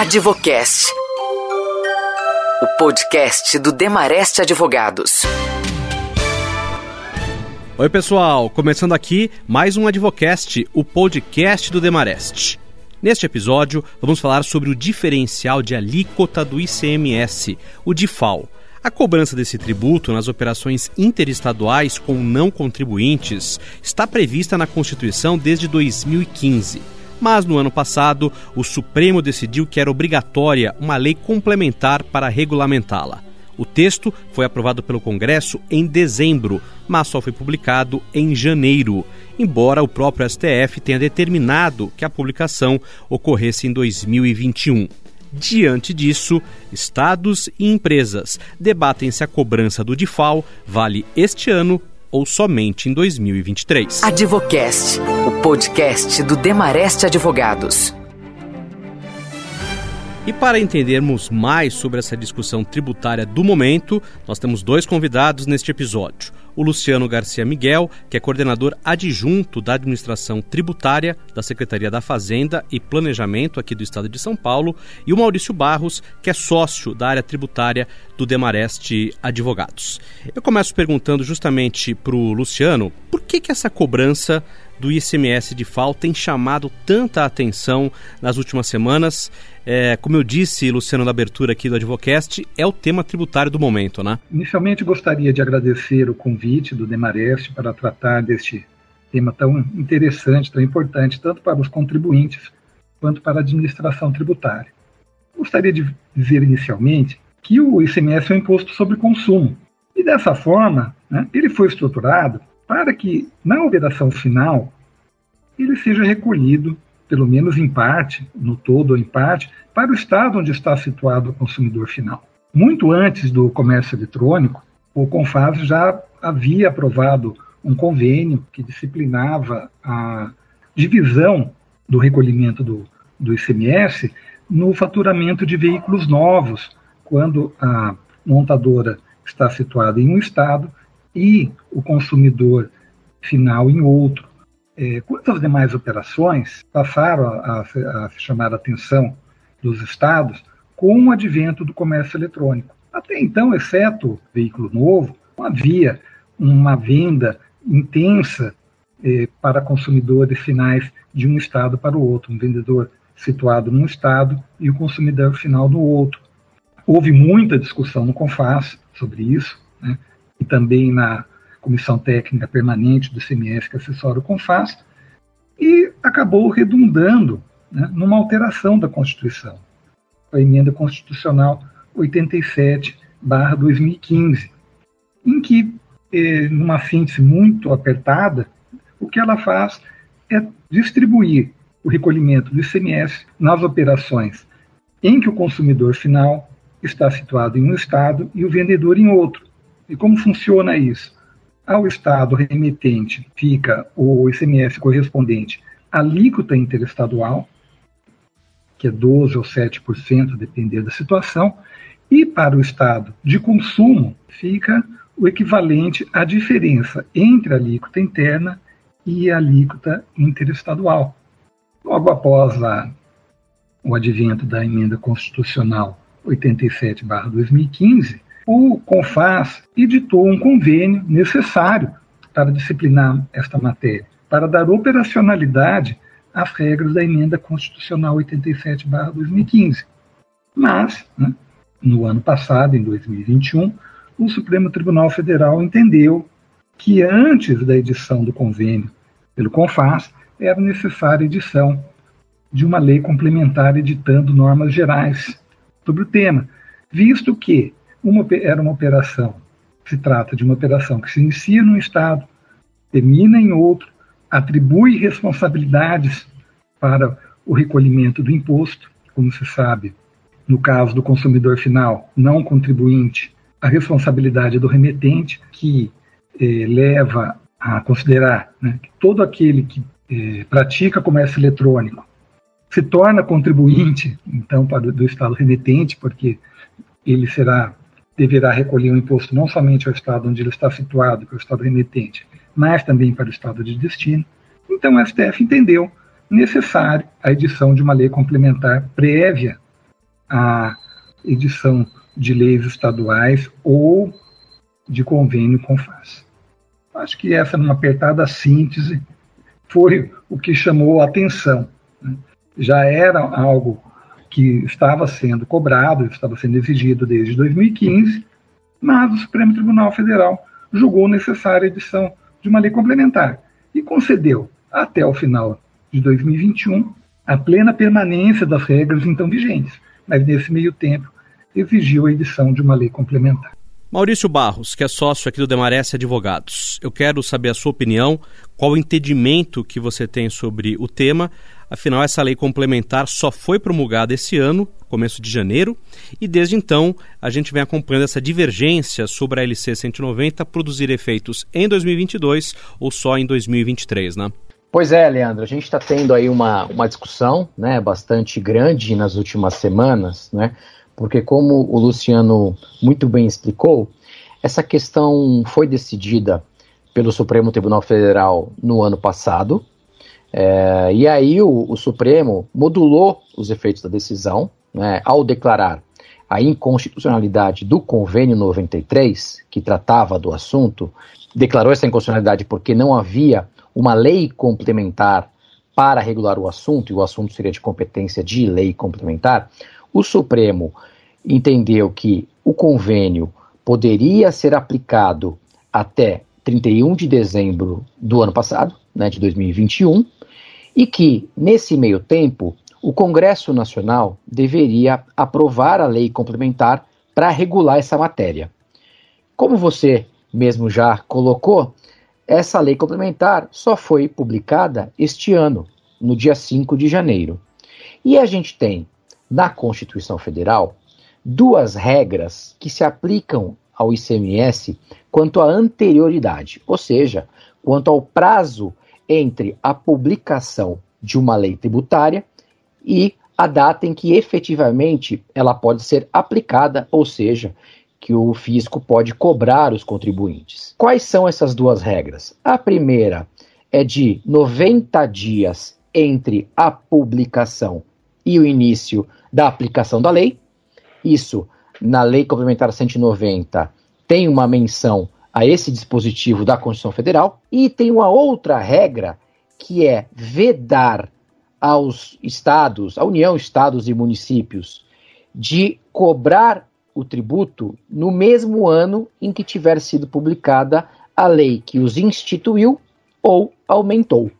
Advocast. O podcast do Demareste Advogados. Oi, pessoal, começando aqui mais um Advocast, o podcast do Demareste. Neste episódio, vamos falar sobre o diferencial de alíquota do ICMS, o DIFAL. A cobrança desse tributo nas operações interestaduais com não contribuintes está prevista na Constituição desde 2015. Mas no ano passado, o Supremo decidiu que era obrigatória uma lei complementar para regulamentá-la. O texto foi aprovado pelo Congresso em dezembro, mas só foi publicado em janeiro, embora o próprio STF tenha determinado que a publicação ocorresse em 2021. Diante disso, estados e empresas debatem se a cobrança do DIFAL vale este ano ou somente em 2023. Advocast, o podcast do Demareste Advogados. E para entendermos mais sobre essa discussão tributária do momento, nós temos dois convidados neste episódio. O Luciano Garcia Miguel, que é coordenador adjunto da Administração Tributária da Secretaria da Fazenda e Planejamento aqui do Estado de São Paulo, e o Maurício Barros, que é sócio da área tributária do Demareste Advogados. Eu começo perguntando justamente para o Luciano por que, que essa cobrança do ICMS de FAO tem chamado tanta atenção nas últimas semanas. É, como eu disse, Luciano, na abertura aqui do Advocast, é o tema tributário do momento, né? Inicialmente gostaria de agradecer o convite do Demarest para tratar deste tema tão interessante, tão importante, tanto para os contribuintes quanto para a administração tributária. Gostaria de dizer inicialmente que o ICMS é um imposto sobre consumo. E dessa forma, né, ele foi estruturado para que, na operação final, ele seja recolhido, pelo menos em parte, no todo ou em parte, para o estado onde está situado o consumidor final. Muito antes do comércio eletrônico, o CONFAS já havia aprovado um convênio que disciplinava a divisão do recolhimento do, do ICMS no faturamento de veículos novos, quando a montadora está situada em um estado e o consumidor final em outro. É, demais operações, passaram a, a, a chamar a atenção dos estados com o advento do comércio eletrônico. Até então, exceto veículo novo, não havia uma venda intensa eh, para consumidores finais de um estado para o outro, um vendedor situado num estado e o consumidor final no outro. Houve muita discussão no CONFAS sobre isso, né? E também na Comissão Técnica Permanente do CMS que assessora o CONFAS, e acabou redundando né, numa alteração da Constituição, a emenda constitucional 87/2015, em que, eh, numa síntese muito apertada, o que ela faz é distribuir o recolhimento do ICMS nas operações em que o consumidor final está situado em um estado e o vendedor em outro. E como funciona isso? Ao Estado remetente fica o ICMS correspondente à alíquota interestadual, que é 12% ou 7%, depender da situação, e para o Estado de consumo fica o equivalente à diferença entre a alíquota interna e a alíquota interestadual. Logo após a, o advento da emenda constitucional 87/2015, o CONFAS editou um convênio necessário para disciplinar esta matéria, para dar operacionalidade às regras da emenda constitucional 87/2015. Mas, né, no ano passado, em 2021, o Supremo Tribunal Federal entendeu que antes da edição do convênio pelo CONFAS era necessária a edição de uma lei complementar editando normas gerais sobre o tema, visto que uma, era uma operação, se trata de uma operação que se inicia num estado, termina em outro, atribui responsabilidades para o recolhimento do imposto, como se sabe, no caso do consumidor final, não contribuinte, a responsabilidade do remetente, que eh, leva a considerar né, que todo aquele que eh, pratica comércio eletrônico se torna contribuinte, então, para do Estado remetente, porque ele será deverá recolher o imposto não somente ao estado onde ele está situado, que é o estado remetente, mas também para o estado de destino. Então, o STF entendeu necessário a edição de uma lei complementar prévia a edição de leis estaduais ou de convênio com FAS. Acho que essa, numa apertada síntese, foi o que chamou a atenção. Né? Já era algo que estava sendo cobrado, estava sendo exigido desde 2015, mas o Supremo Tribunal Federal julgou necessária a edição de uma lei complementar e concedeu, até o final de 2021, a plena permanência das regras então vigentes, mas nesse meio tempo exigiu a edição de uma lei complementar. Maurício Barros, que é sócio aqui do Demarece Advogados, eu quero saber a sua opinião, qual o entendimento que você tem sobre o tema. Afinal, essa lei complementar só foi promulgada esse ano, começo de janeiro, e desde então a gente vem acompanhando essa divergência sobre a LC 190 produzir efeitos em 2022 ou só em 2023, né? Pois é, Leandro, a gente está tendo aí uma, uma discussão né, bastante grande nas últimas semanas, né? porque, como o Luciano muito bem explicou, essa questão foi decidida pelo Supremo Tribunal Federal no ano passado, é, e aí o, o, Supremo modulou os efeitos da decisão né, ao declarar a inconstitucionalidade do Convênio 93, que tratava do assunto, declarou essa inconstitucionalidade porque não havia uma lei complementar para regular o assunto, e o assunto seria de competência de lei complementar, o Supremo entendeu que o convênio poderia ser aplicado até 31 de dezembro do ano passado, né, de 2021, e que, nesse meio tempo, o Congresso Nacional deveria aprovar a lei complementar para regular essa matéria. Como você mesmo já colocou, essa lei complementar só foi publicada este ano, no dia 5 de janeiro. E a gente tem na Constituição Federal duas regras que se aplicam ao ICMS quanto à anterioridade, ou seja, quanto ao prazo entre a publicação de uma lei tributária e a data em que efetivamente ela pode ser aplicada, ou seja, que o fisco pode cobrar os contribuintes. Quais são essas duas regras? A primeira é de 90 dias entre a publicação e o início da aplicação da lei, isso, na Lei Complementar 190, tem uma menção a esse dispositivo da Constituição Federal, e tem uma outra regra que é vedar aos estados, à União, estados e municípios, de cobrar o tributo no mesmo ano em que tiver sido publicada a lei que os instituiu ou aumentou.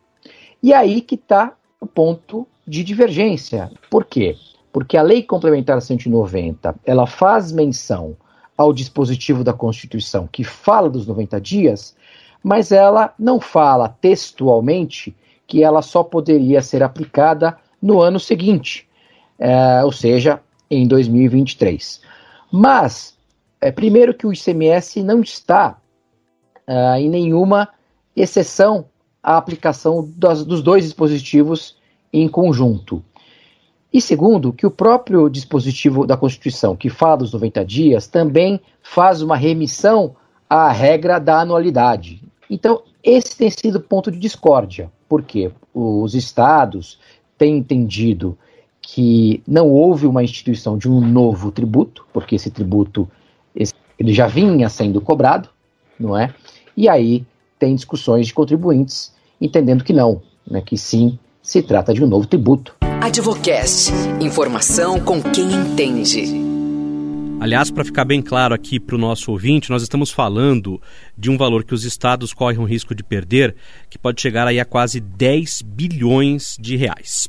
E aí que está o ponto de divergência. Por quê? porque a Lei Complementar 190, ela faz menção ao dispositivo da Constituição que fala dos 90 dias, mas ela não fala textualmente que ela só poderia ser aplicada no ano seguinte, é, ou seja, em 2023. Mas, é, primeiro que o ICMS não está é, em nenhuma exceção à aplicação das, dos dois dispositivos em conjunto. E segundo, que o próprio dispositivo da Constituição, que fala dos 90 dias, também faz uma remissão à regra da anualidade. Então, esse tem sido ponto de discórdia, porque os estados têm entendido que não houve uma instituição de um novo tributo, porque esse tributo ele já vinha sendo cobrado, não é? E aí tem discussões de contribuintes entendendo que não, né, que sim, se trata de um novo tributo. Advocast. Informação com quem entende. Aliás, para ficar bem claro aqui para o nosso ouvinte, nós estamos falando de um valor que os estados correm o risco de perder, que pode chegar aí a quase 10 bilhões de reais.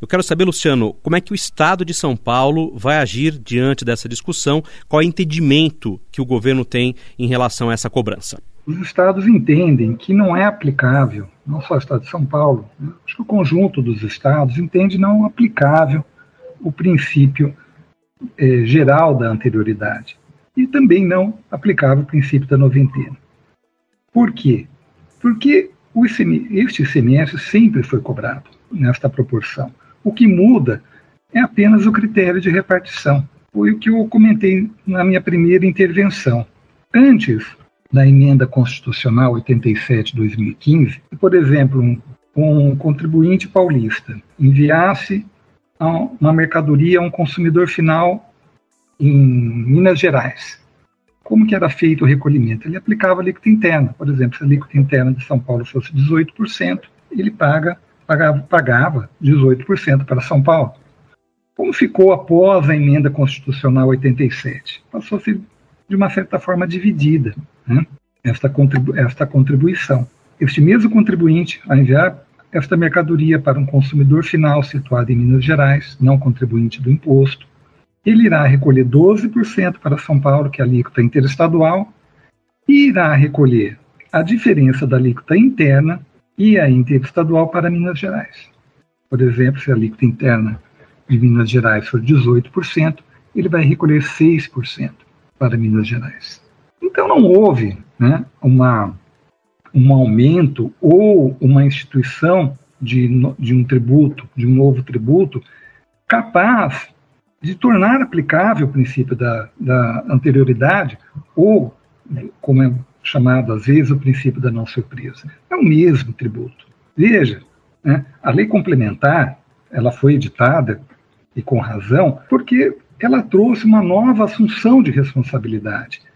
Eu quero saber, Luciano, como é que o Estado de São Paulo vai agir diante dessa discussão? Qual é o entendimento que o governo tem em relação a essa cobrança? Os estados entendem que não é aplicável não só o Estado de São Paulo, né? acho que o conjunto dos estados entende não aplicável o princípio eh, geral da anterioridade e também não aplicável o princípio da noventena. Por quê? Porque este ICMS sempre foi cobrado nesta proporção. O que muda é apenas o critério de repartição. Foi o que eu comentei na minha primeira intervenção. Antes, da emenda constitucional 87/2015, por exemplo, um, um contribuinte paulista enviasse uma mercadoria a um consumidor final em Minas Gerais. Como que era feito o recolhimento? Ele aplicava a alíquota interna. Por exemplo, se a alíquota interna de São Paulo fosse 18%, ele paga, pagava, pagava 18% para São Paulo. Como ficou após a emenda constitucional 87? Passou a ser, de uma certa forma, dividida né? esta, contribu esta contribuição. Este mesmo contribuinte, a enviar esta mercadoria para um consumidor final situado em Minas Gerais, não contribuinte do imposto. Ele irá recolher 12% para São Paulo, que é a alíquota interestadual, e irá recolher a diferença da alíquota interna e a interestadual para Minas Gerais. Por exemplo, se a alíquota interna de Minas Gerais for 18%, ele vai recolher 6% para Minas Gerais. Então não houve né, uma um aumento ou uma instituição de, de um tributo, de um novo tributo, capaz de tornar aplicável o princípio da, da anterioridade, ou, como é chamado às vezes, o princípio da não surpresa. É o mesmo tributo. Veja, né, a lei complementar, ela foi editada, e com razão, porque ela trouxe uma nova assunção de responsabilidade.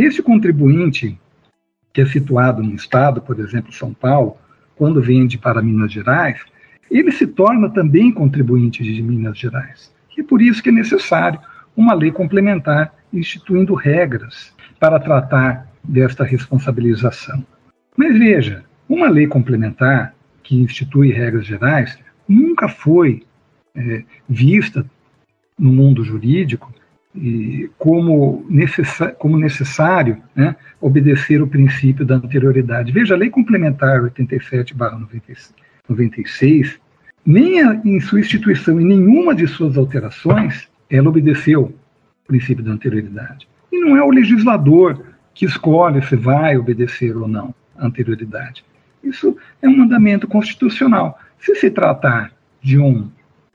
Este contribuinte que é situado no estado, por exemplo, São Paulo, quando vende para Minas Gerais, ele se torna também contribuinte de Minas Gerais. E é por isso que é necessário uma lei complementar instituindo regras para tratar desta responsabilização. Mas veja, uma lei complementar que institui regras gerais nunca foi é, vista no mundo jurídico e como, como necessário né, obedecer o princípio da anterioridade. Veja, a Lei Complementar 87-96, nem em sua instituição, em nenhuma de suas alterações, ela obedeceu o princípio da anterioridade. E não é o legislador que escolhe se vai obedecer ou não a anterioridade. Isso é um mandamento constitucional. Se se tratar de um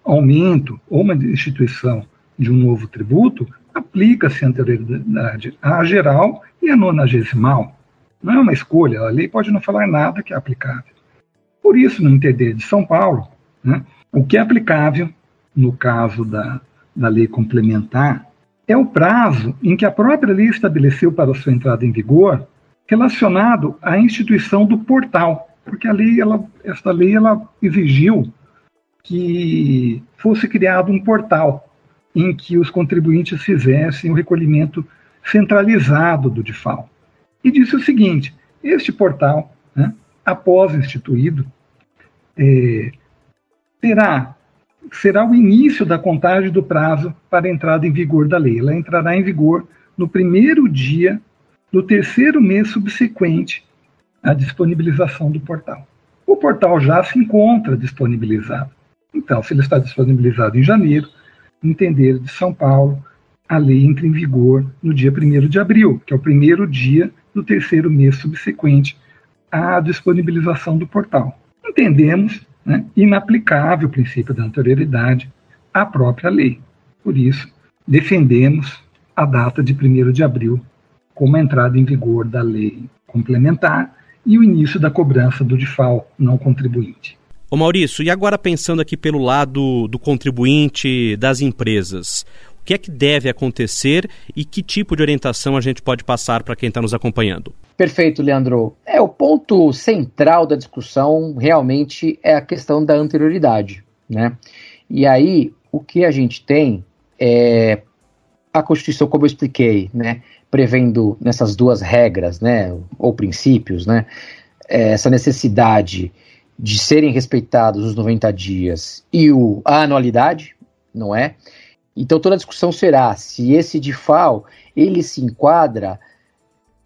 aumento ou uma instituição de um novo tributo, aplica-se anterioridade à geral e à nonagesimal. Não é uma escolha, a lei pode não falar nada que é aplicável. Por isso, no entender de São Paulo, né, o que é aplicável, no caso da, da lei complementar, é o prazo em que a própria lei estabeleceu para sua entrada em vigor, relacionado à instituição do portal, porque a lei, ela, esta lei, ela exigiu que fosse criado um portal em que os contribuintes fizessem o recolhimento centralizado do DIFAL. E disse o seguinte: este portal, né, após instituído, é, terá, será o início da contagem do prazo para a entrada em vigor da lei. Ela entrará em vigor no primeiro dia do terceiro mês subsequente à disponibilização do portal. O portal já se encontra disponibilizado. Então, se ele está disponibilizado em janeiro, entender de São Paulo, a lei entra em vigor no dia 1 de abril, que é o primeiro dia do terceiro mês subsequente à disponibilização do portal. Entendemos né, inaplicável o princípio da anterioridade à própria lei. Por isso, defendemos a data de 1 de abril como a entrada em vigor da lei complementar e o início da cobrança do DIFAL não contribuinte. Ô Maurício, e agora pensando aqui pelo lado do contribuinte das empresas, o que é que deve acontecer e que tipo de orientação a gente pode passar para quem está nos acompanhando? Perfeito, Leandro. É o ponto central da discussão realmente é a questão da anterioridade, né? E aí o que a gente tem é a Constituição, como eu expliquei, né, prevendo nessas duas regras, né, ou princípios, né, essa necessidade de serem respeitados os 90 dias e o, a anualidade, não é? Então toda a discussão será se esse DIFAL ele se enquadra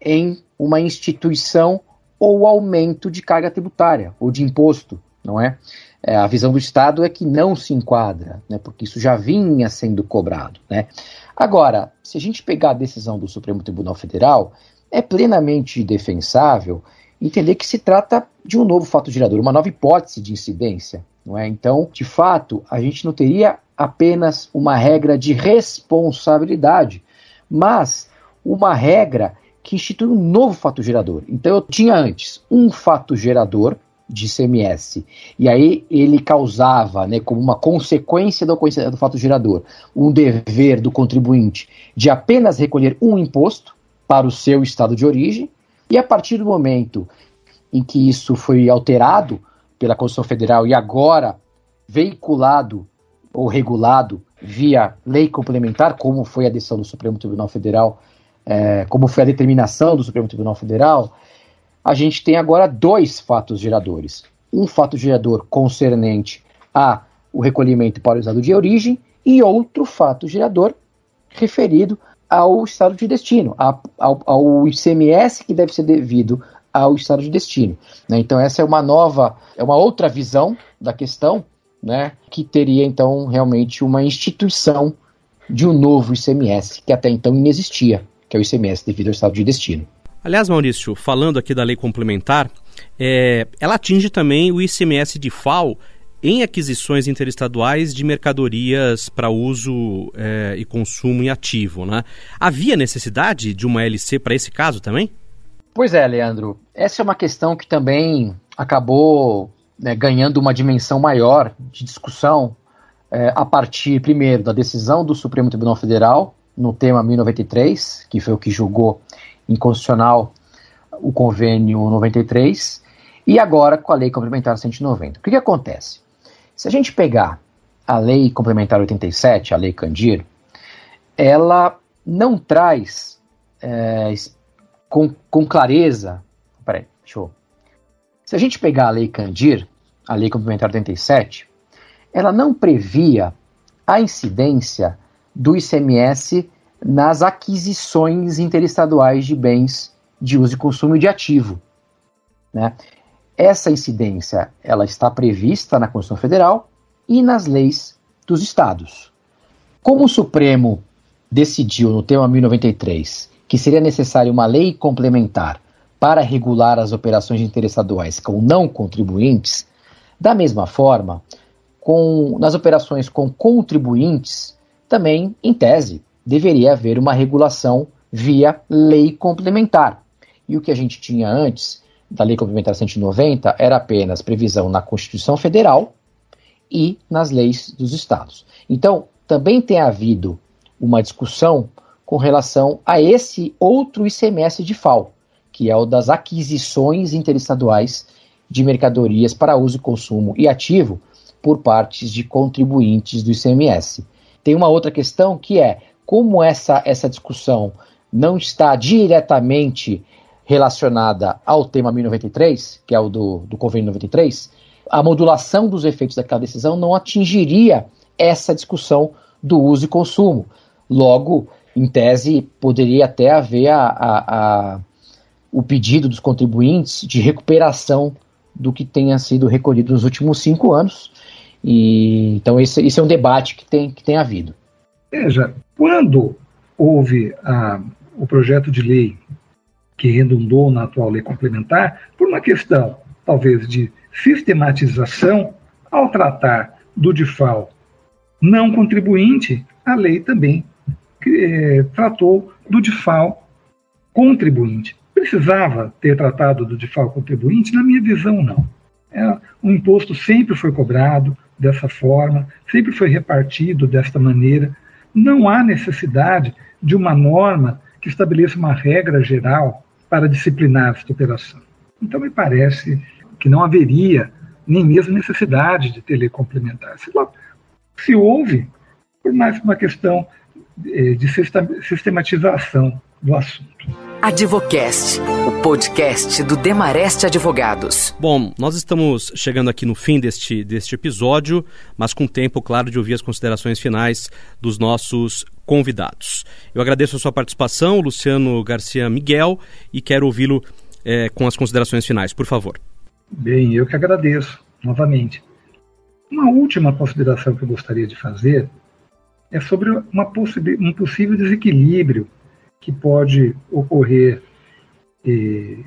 em uma instituição ou aumento de carga tributária ou de imposto, não é? é? a visão do Estado é que não se enquadra, né, porque isso já vinha sendo cobrado. Né? Agora, se a gente pegar a decisão do Supremo Tribunal Federal, é plenamente defensável entender que se trata de um novo fato gerador, uma nova hipótese de incidência. Não é? Então, de fato, a gente não teria apenas uma regra de responsabilidade, mas uma regra que institui um novo fato gerador. Então, eu tinha antes um fato gerador, de ICMS. E aí ele causava, né, como uma consequência do fato gerador, um dever do contribuinte de apenas recolher um imposto para o seu estado de origem, e a partir do momento em que isso foi alterado pela Constituição Federal e agora veiculado ou regulado via lei complementar, como foi a decisão do Supremo Tribunal Federal, é, como foi a determinação do Supremo Tribunal Federal, a gente tem agora dois fatos geradores. Um fato gerador concernente a o recolhimento para o estado de origem e outro fato gerador referido ao estado de destino, ao, ao ICMS que deve ser devido ao estado de destino. Né? Então essa é uma nova, é uma outra visão da questão, né? que teria então realmente uma instituição de um novo ICMS que até então inexistia, que é o ICMS devido ao estado de destino. Aliás, Maurício, falando aqui da lei complementar, é, ela atinge também o ICMS de FAO em aquisições interestaduais de mercadorias para uso é, e consumo em ativo. Né? Havia necessidade de uma LC para esse caso também? Pois é, Leandro. Essa é uma questão que também acabou né, ganhando uma dimensão maior de discussão é, a partir, primeiro, da decisão do Supremo Tribunal Federal no tema 1093, que foi o que julgou inconstitucional o convênio 93, e agora com a lei complementar 190. O que, que acontece? Se a gente pegar a lei complementar 87, a lei Candir, ela não traz é, com, com clareza. Peraí, deixa eu. Se a gente pegar a lei Candir, a lei complementar 87, ela não previa a incidência do ICMS nas aquisições interestaduais de bens de uso e consumo de ativo. Né? Essa incidência ela está prevista na Constituição Federal e nas leis dos estados. Como o Supremo decidiu no tema 1093 que seria necessária uma lei complementar para regular as operações interestaduais com não contribuintes, da mesma forma, com, nas operações com contribuintes, também, em tese, deveria haver uma regulação via lei complementar. E o que a gente tinha antes da Lei Complementar 190 era apenas previsão na Constituição Federal e nas leis dos estados. Então, também tem havido uma discussão com relação a esse outro ICMS de FAO, que é o das aquisições interestaduais de mercadorias para uso consumo e ativo por partes de contribuintes do ICMS. Tem uma outra questão que é como essa, essa discussão não está diretamente relacionada ao tema 1093, que é o do, do convênio 93, a modulação dos efeitos daquela decisão não atingiria essa discussão do uso e consumo. Logo, em tese, poderia até haver a, a, a, o pedido dos contribuintes de recuperação do que tenha sido recolhido nos últimos cinco anos. E, então, esse, esse é um debate que tem, que tem havido. Veja, quando houve o projeto de lei que redundou na atual lei complementar, por uma questão, talvez, de sistematização, ao tratar do DIFAL não contribuinte, a lei também eh, tratou do DIFAL contribuinte. Precisava ter tratado do DIFAL contribuinte? Na minha visão, não. É, o imposto sempre foi cobrado dessa forma, sempre foi repartido desta maneira. Não há necessidade de uma norma que estabeleça uma regra geral para disciplinar esta operação. Então, me parece que não haveria nem mesmo necessidade de ter lei complementar. Se, se houve, por mais uma questão eh, de sistematização do assunto. Advocast, o podcast do Demareste Advogados. Bom, nós estamos chegando aqui no fim deste, deste episódio, mas com tempo, claro, de ouvir as considerações finais dos nossos convidados. Eu agradeço a sua participação, Luciano Garcia Miguel, e quero ouvi-lo é, com as considerações finais, por favor. Bem, eu que agradeço, novamente. Uma última consideração que eu gostaria de fazer é sobre uma um possível desequilíbrio que pode ocorrer eh,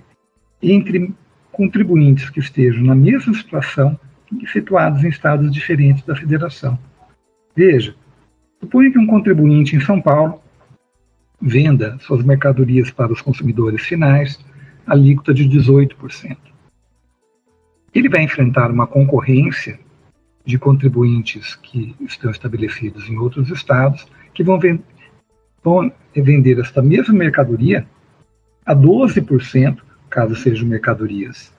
entre contribuintes que estejam na mesma situação e situados em estados diferentes da federação. Veja, suponha que um contribuinte em São Paulo venda suas mercadorias para os consumidores finais alíquota de 18%. ele vai enfrentar uma concorrência de contribuintes que estão estabelecidos em outros estados, que vão, vão vender esta mesma mercadoria a 12%, caso sejam mercadorias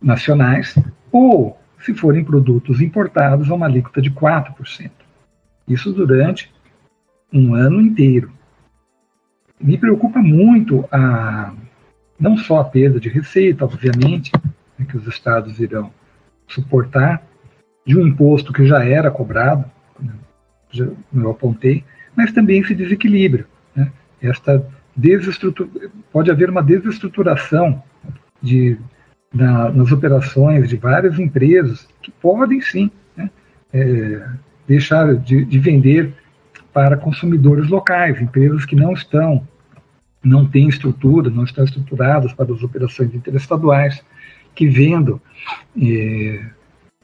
nacionais, ou, se forem produtos importados, a uma alíquota de 4%. Isso durante um ano inteiro. Me preocupa muito a não só a perda de receita, obviamente, né, que os estados irão suportar, de um imposto que já era cobrado, né, já eu apontei, mas também esse desequilíbrio. Né, esta pode haver uma desestruturação de, na, nas operações de várias empresas que podem sim né, é, deixar de, de vender para consumidores locais, empresas que não estão, não têm estrutura, não estão estruturadas para as operações interestaduais, que vendo eh,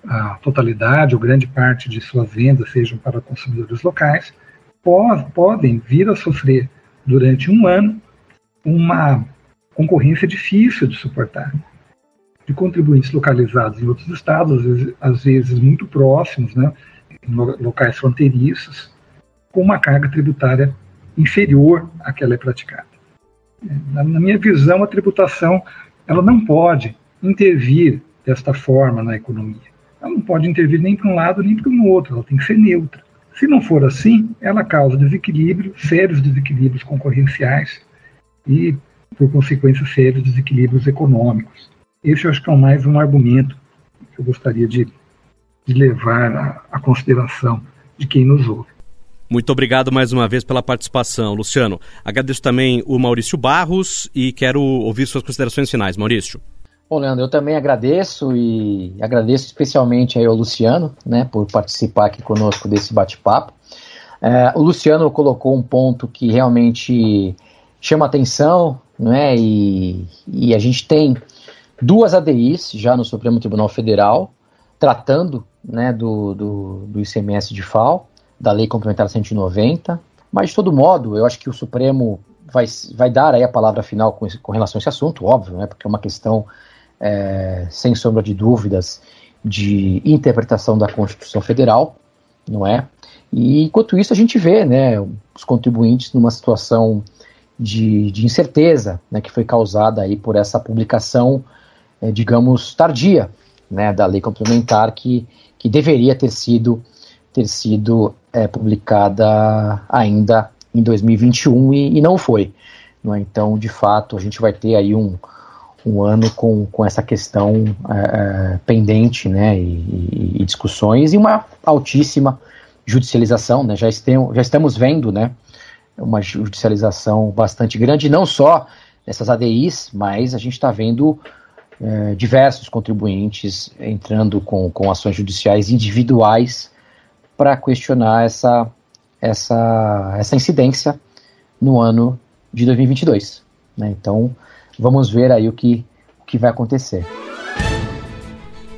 a totalidade ou grande parte de suas vendas sejam para consumidores locais, podem vir a sofrer durante um ano uma concorrência difícil de suportar de contribuintes localizados em outros estados, às vezes, às vezes muito próximos, né, em locais fronteiriços, com uma carga tributária inferior à que é praticada. Na, minha visão, a tributação ela não pode intervir desta forma na economia. Ela não pode intervir nem para um lado nem para o outro, ela tem que ser neutra. Se não for assim, ela causa desequilíbrio, sérios desequilíbrios concorrenciais e, por consequência, sérios desequilíbrios econômicos. Esse eu acho que é mais um argumento que eu gostaria de, de levar à consideração de quem nos ouve. Muito obrigado mais uma vez pela participação, Luciano. Agradeço também o Maurício Barros e quero ouvir suas considerações finais. Maurício. Bom, Leandro, eu também agradeço e agradeço especialmente aí ao Luciano, né, por participar aqui conosco desse bate-papo. É, o Luciano colocou um ponto que realmente chama atenção, né, e, e a gente tem duas ADIs já no Supremo Tribunal Federal tratando, né, do, do, do ICMS de FAO da Lei Complementar 190. Mas, de todo modo, eu acho que o Supremo vai, vai dar aí a palavra final com, com relação a esse assunto, óbvio, né, porque é uma questão, é, sem sombra de dúvidas, de interpretação da Constituição Federal, não é? E enquanto isso a gente vê, né, os contribuintes numa situação de, de incerteza, né, que foi causada aí por essa publicação, é, digamos, tardia, né, da lei complementar que, que deveria ter sido ter sido é, publicada ainda em 2021 e, e não foi. Não é? Então, de fato, a gente vai ter aí um, um ano com, com essa questão é, é pendente né, e, e, discussões e uma altíssima judicialização. Né? Já, estem, já estamos vendo né, uma judicialização bastante grande, não só nessas ADIs, mas a gente está vendo é, diversos contribuintes entrando com, com ações judiciais individuais para questionar essa, essa, essa incidência no ano de 2022. Né? Então, vamos ver aí o que, o que vai acontecer.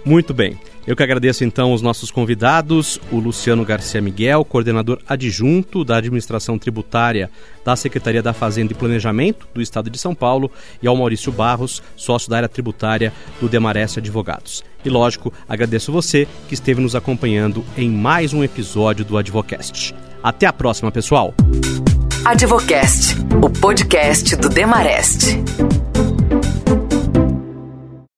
Muito bem. Eu que agradeço então os nossos convidados, o Luciano Garcia Miguel, coordenador adjunto da Administração Tributária da Secretaria da Fazenda e Planejamento do Estado de São Paulo, e ao Maurício Barros, sócio da área tributária do Demareste Advogados. E lógico, agradeço você que esteve nos acompanhando em mais um episódio do Advocast. Até a próxima, pessoal. Advocast, o podcast do Demareste.